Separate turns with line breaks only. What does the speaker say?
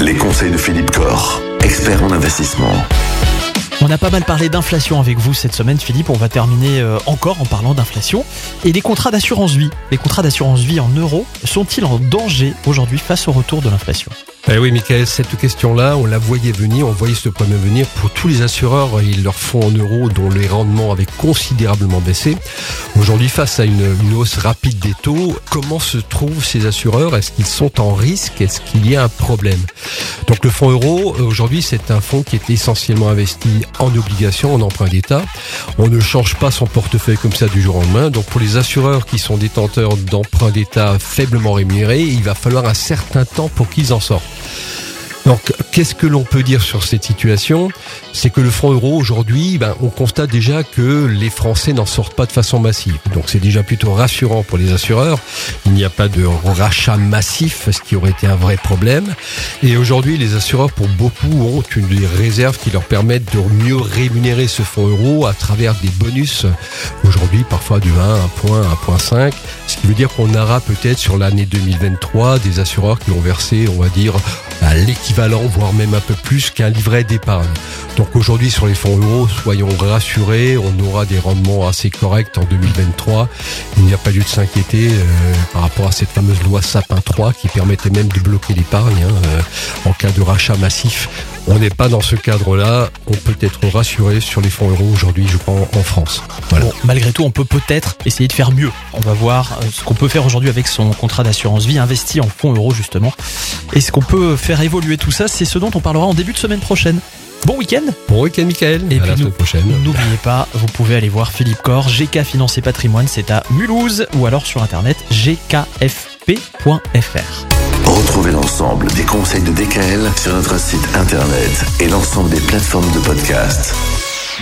Les conseils de Philippe Corr, expert en investissement.
On a pas mal parlé d'inflation avec vous cette semaine, Philippe. On va terminer euh, encore en parlant d'inflation. Et les contrats d'assurance vie. Les contrats d'assurance vie en euros sont-ils en danger aujourd'hui face au retour de l'inflation?
Eh oui, Michael, cette question-là, on la voyait venir, on voyait ce problème venir pour tous les assureurs. Ils leur font en euros dont les rendements avaient considérablement baissé. Aujourd'hui, face à une, hausse rapide des taux, comment se trouvent ces assureurs? Est-ce qu'ils sont en risque? Est-ce qu'il y a un problème? Donc le fonds euro, aujourd'hui, c'est un fonds qui est essentiellement investi en obligations, en emprunt d'État. On ne change pas son portefeuille comme ça du jour au lendemain. Donc pour les assureurs qui sont détenteurs d'emprunts d'État faiblement rémunérés, il va falloir un certain temps pour qu'ils en sortent. Donc, qu'est-ce que l'on peut dire sur cette situation? C'est que le franc euro aujourd'hui, ben, on constate déjà que les Français n'en sortent pas de façon massive. Donc, c'est déjà plutôt rassurant pour les assureurs. Il n'y a pas de rachat massif, ce qui aurait été un vrai problème. Et aujourd'hui, les assureurs, pour beaucoup, ont une réserve qui leur permettent de mieux rémunérer ce fonds euro à travers des bonus. Aujourd'hui, parfois du 1, 1 point, 1.5. Ce qui veut dire qu'on aura peut-être sur l'année 2023 des assureurs qui vont verser, on va dire, à voire même un peu plus qu'un livret d'épargne. Donc aujourd'hui sur les fonds euros, soyons rassurés, on aura des rendements assez corrects en 2023. Il n'y a pas lieu de s'inquiéter euh, par rapport à cette fameuse loi Sapin 3 qui permettait même de bloquer l'épargne hein, euh, en cas de rachat massif. On n'est pas dans ce cadre-là. On peut être rassuré sur les fonds euros aujourd'hui, je crois, en France.
Bon, malgré tout, on peut peut-être essayer de faire mieux. On va voir euh, ce qu'on peut faire aujourd'hui avec son contrat d'assurance vie investi en fonds euros justement. Et ce qu'on peut faire évoluer tout ça, c'est ce dont on parlera en début de semaine prochaine. Bon week-end
Bon week-end Michael
Et puis la prochaine N'oubliez pas, vous pouvez aller voir Philippe Corr, GK Finance et Patrimoine, c'est à Mulhouse ou alors sur internet gkfp.fr.
Retrouvez l'ensemble des conseils de DKL sur notre site internet et l'ensemble des plateformes de podcast.